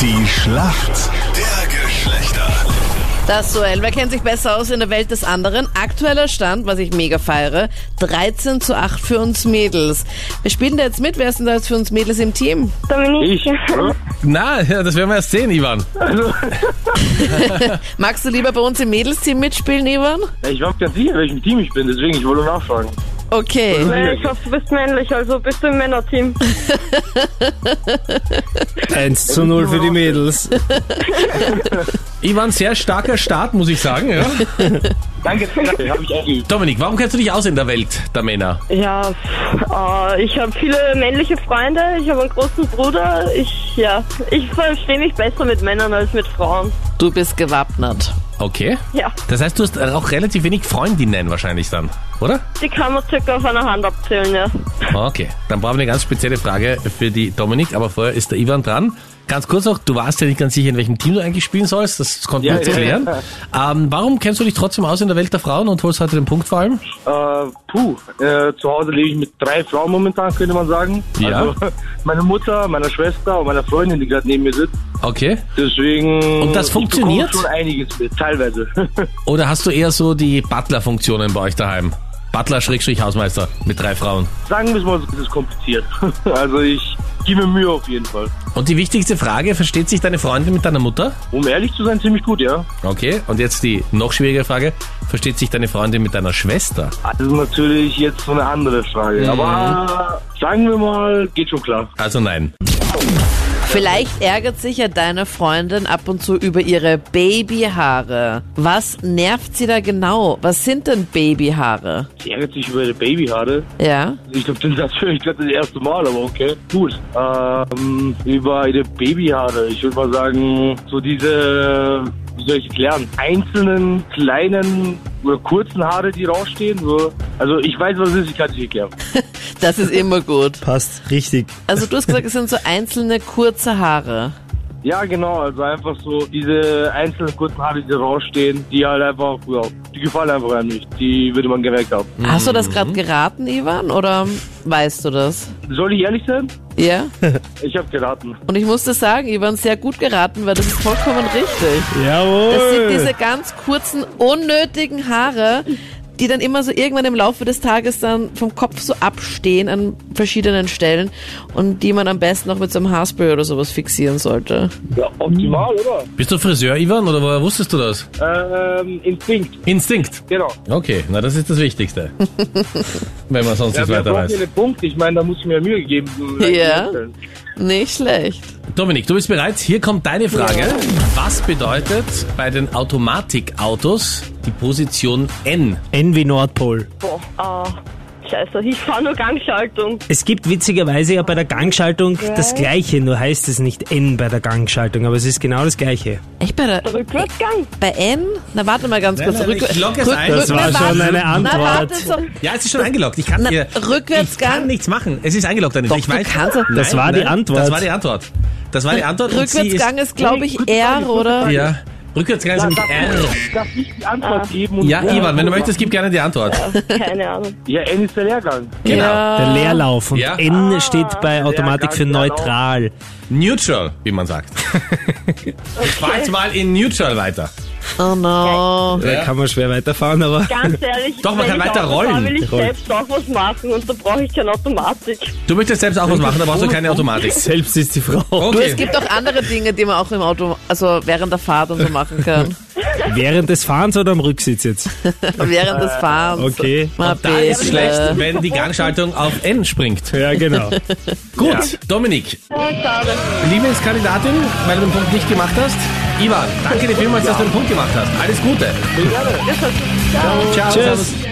Die Schlacht der Geschlechter. Das Duell. Wer kennt sich besser aus in der Welt des anderen? Aktueller Stand, was ich mega feiere, 13 zu 8 für uns Mädels. Wir spielen da jetzt mit. Wer ist denn da jetzt für uns Mädels im Team? Ich? Dominik. Ja? Na, ja, das werden wir erst sehen, Ivan. Also, Magst du lieber bei uns im Mädelsteam mitspielen, Ivan? ich war ganz sicher, welchem Team ich bin, deswegen ich wollte nachfragen. Okay. Äh, Ich hoffe, du bist männlich, also bist du im Männerteam. 1 zu 0 für die Mädels. Ivan, sehr starker Start, muss ich sagen. Ja. Danke, danke, habe ich eingeübt. Dominik, warum kennst du dich aus in der Welt der Männer? Ja, äh, ich habe viele männliche Freunde, ich habe einen großen Bruder. Ich, ja, ich verstehe mich besser mit Männern als mit Frauen. Du bist gewappnet. Okay. Ja, Das heißt, du hast auch relativ wenig Freundinnen wahrscheinlich dann, oder? die kann man circa auf einer Hand abzählen, ja. Okay, dann brauchen wir eine ganz spezielle Frage für die Dominik, aber vorher ist der Ivan dran. Ganz kurz noch, du warst ja nicht ganz sicher, in welchem Team du eigentlich spielen sollst, das konnten wir Ja, jetzt ja, klären. Ähm, warum kennst du dich trotzdem aus in der Welt der Frauen und holst heute den Punkt vor allem? Äh, puh, äh, zu Hause lebe ich mit drei Frauen momentan, könnte man sagen. Ja. Also, meine Mutter, meine Schwester und meine Freundin, die gerade neben mir sitzt. Okay. Deswegen. Und das ich funktioniert? schon einiges mit, teilweise. Oder hast du eher so die Butler-Funktionen bei euch daheim? Butler-Hausmeister mit drei Frauen. Sagen wir es mal, es ist kompliziert. also ich gebe mir Mühe auf jeden Fall. Und die wichtigste Frage, versteht sich deine Freundin mit deiner Mutter? Um ehrlich zu sein, ziemlich gut, ja. Okay, und jetzt die noch schwierigere Frage, versteht sich deine Freundin mit deiner Schwester? Das ist natürlich jetzt so eine andere Frage. Mhm. Aber sagen wir mal, geht schon klar. Also nein. Vielleicht ärgert sich ja deine Freundin ab und zu über ihre Babyhaare. Was nervt sie da genau? Was sind denn Babyhaare? Sie ärgert sich über ihre Babyhaare. Ja? Ich glaube, den Satz höre ich gerade das erste Mal, aber okay. Gut. Ähm, über ihre Babyhaare. Ich würde mal sagen, so diese, wie soll ich erklären, einzelnen kleinen kurzen Haare, die rausstehen. So. Also ich weiß, was es ist, ich kann es nicht erklären. Das ist immer gut. Passt, richtig. Also du hast gesagt, es sind so einzelne kurze Haare. Ja, genau, also einfach so diese einzelnen kurzen Haare, die rausstehen, die halt einfach, ja, die gefallen einfach an mich. Die würde man gemerkt haben. Hast du das gerade geraten, Ivan, oder weißt du das? Soll ich ehrlich sein? Ja? Ich habe geraten. Und ich musste sagen, Ivan, sehr gut geraten, weil das ist vollkommen richtig. Jawohl. Das sind diese ganz kurzen, unnötigen Haare, die dann immer so irgendwann im Laufe des Tages dann vom Kopf so abstehen an verschiedenen Stellen und die man am besten auch mit so einem Haarspray oder sowas fixieren sollte. Ja, optimal, oder? Bist du Friseur, Ivan, oder woher wusstest du das? Ähm, Instinkt, Instinkt. genau. Okay, na das ist das Wichtigste. Wenn man sonst Ja, nicht weiter weiß. hier einen Punkt. Ich meine, da muss ich mir Mühe geben. um Ja. Nicht schlecht. Dominik, du bist bereit? Hier kommt deine Frage. Was bedeutet bei den Automatikautos die Position N? N wie Nordpol. Boah, ah, scheiße, ich fahre nur Gangschaltung. Es gibt witzigerweise ja bei der Gangschaltung das gleiche, nur heißt es nicht N bei der Gangschaltung, aber es ist genau das gleiche. Echt bei der, Rückwärtsgang. bei N? Na warte mal ganz kurz. nein, ich logge es ein. Das war schon eine Antwort. Na, warte, so. Ja, es ist schon eingeloggt. Ich kann, Na, Rückwärtsgang? Ich kann nichts machen. Es ist eingeloggt, Anita. Doch, ich du weiß. kannst- Das war die Antwort. Das war die Antwort. Das war die Antwort. Rückwärtsgang ist, glaube ich, R, oder? Ja. Rückwärtsgang ist nämlich R. Darf ich die Antwort geben? und- Ja, Ivan, wenn du möchtest, gib gerne die Antwort. Keine Ahnung. Ja, N ist der Lehrgang. Genau. Ja. Der Leerlauf und Ja. N steht bei Automatik für Leergang, genau. neutral. Neutral, wie man sagt. Ich fahr jetzt mal in Neutral weiter. Oh no. Da kann man schwer weiterfahren, aber Ganz ehrlich, Doch, man wenn kann ich weiter Auto rollen. fahre, will ich Rollen. selbst auch was machen und da brauche ich keine Automatik. Du möchtest selbst auch was machen, da brauchst du keine Automatik. selbst ist die Frau. Du, Okay. es gibt auch andere Dinge, die man auch im Auto, also während der Fahrt und so machen kann. Während des Fahrens oder am Rücksitz jetzt? während des Fahrens. Okay. Na, Da ist bitte. schlecht, wenn die Gangschaltung auf N springt. Ja, genau. Gut, Dominik, Oh, schade. Lieblingskandidatin, weil du den Punkt nicht gemacht hast. Ivan, danke dir vielmals, dass du den Punkt gemacht hast. Alles Gute. Gerne. Ciao. Tschüss. Servus.